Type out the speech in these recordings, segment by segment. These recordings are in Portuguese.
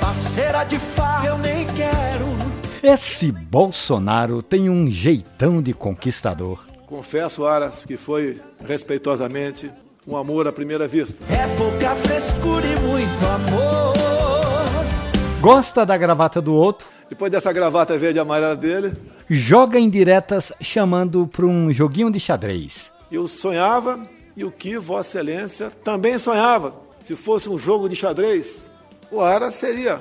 parceira de farra eu nem quero. Esse Bolsonaro tem um jeitão de conquistador. Confesso, Aras, que foi respeitosamente um amor à primeira vista. É pouca frescura e muito amor. Gosta da gravata do outro, Depois dessa gravata verde e amarela dele, joga indiretas chamando para um joguinho de xadrez. eu sonhava e o que Vossa Excelência também sonhava. Se fosse um jogo de xadrez, o Aras seria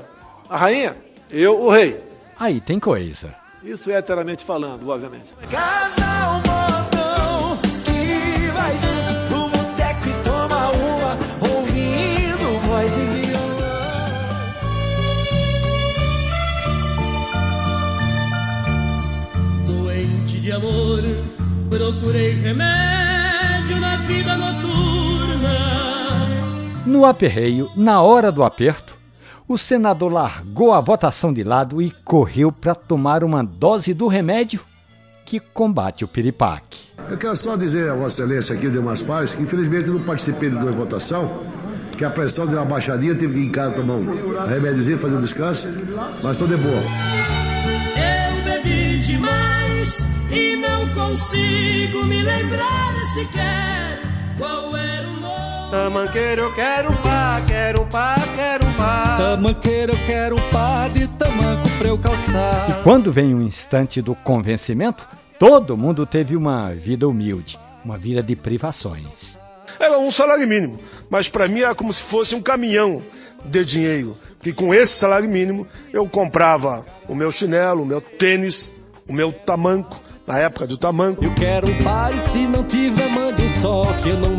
a rainha, eu o rei. Aí tem coisa. Isso é heteramente falando, obviamente. Casal modão que vai junto pro boteco e toma uma, ouvindo voz e violão. Doente de amor, procurei remédio na vida noturna. No aperreio, na hora do aperto, o senador largou a votação de lado e correu para tomar uma dose do remédio que combate o piripaque. Eu quero só dizer a Vossa Excelência aqui, Demais Pares, que infelizmente eu não participei de duas votação, que a pressão deu uma baixadinha, tive que ir em casa tomar um remédiozinho, fazer um descanso, mas estou de boa. Eu bebi demais e não consigo me lembrar sequer qual era o. Tamanqueiro, eu quero um pá, quero um pá, quero um pá. Tamanqueiro, eu quero um pá de tamanco pra eu calçar. Quando vem o instante do convencimento, todo mundo teve uma vida humilde, uma vida de privações. É um salário mínimo, mas para mim é como se fosse um caminhão de dinheiro. Porque com esse salário mínimo eu comprava o meu chinelo, o meu tênis, o meu tamanco, na época do tamanco. Eu quero um par e se não tiver, mande um só. Que eu não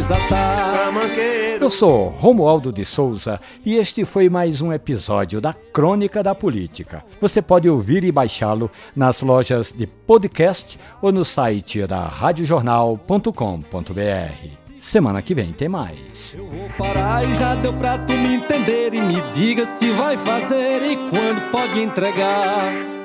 desatar. Tamanqueiro. Eu sou Romualdo de Souza e este foi mais um episódio da Crônica da Política. Você pode ouvir e baixá-lo nas lojas de podcast ou no site da radiojornal.com.br. Semana que vem tem mais. Eu vou parar e já deu pra tu me entender. E me diga se vai fazer e quando pode entregar.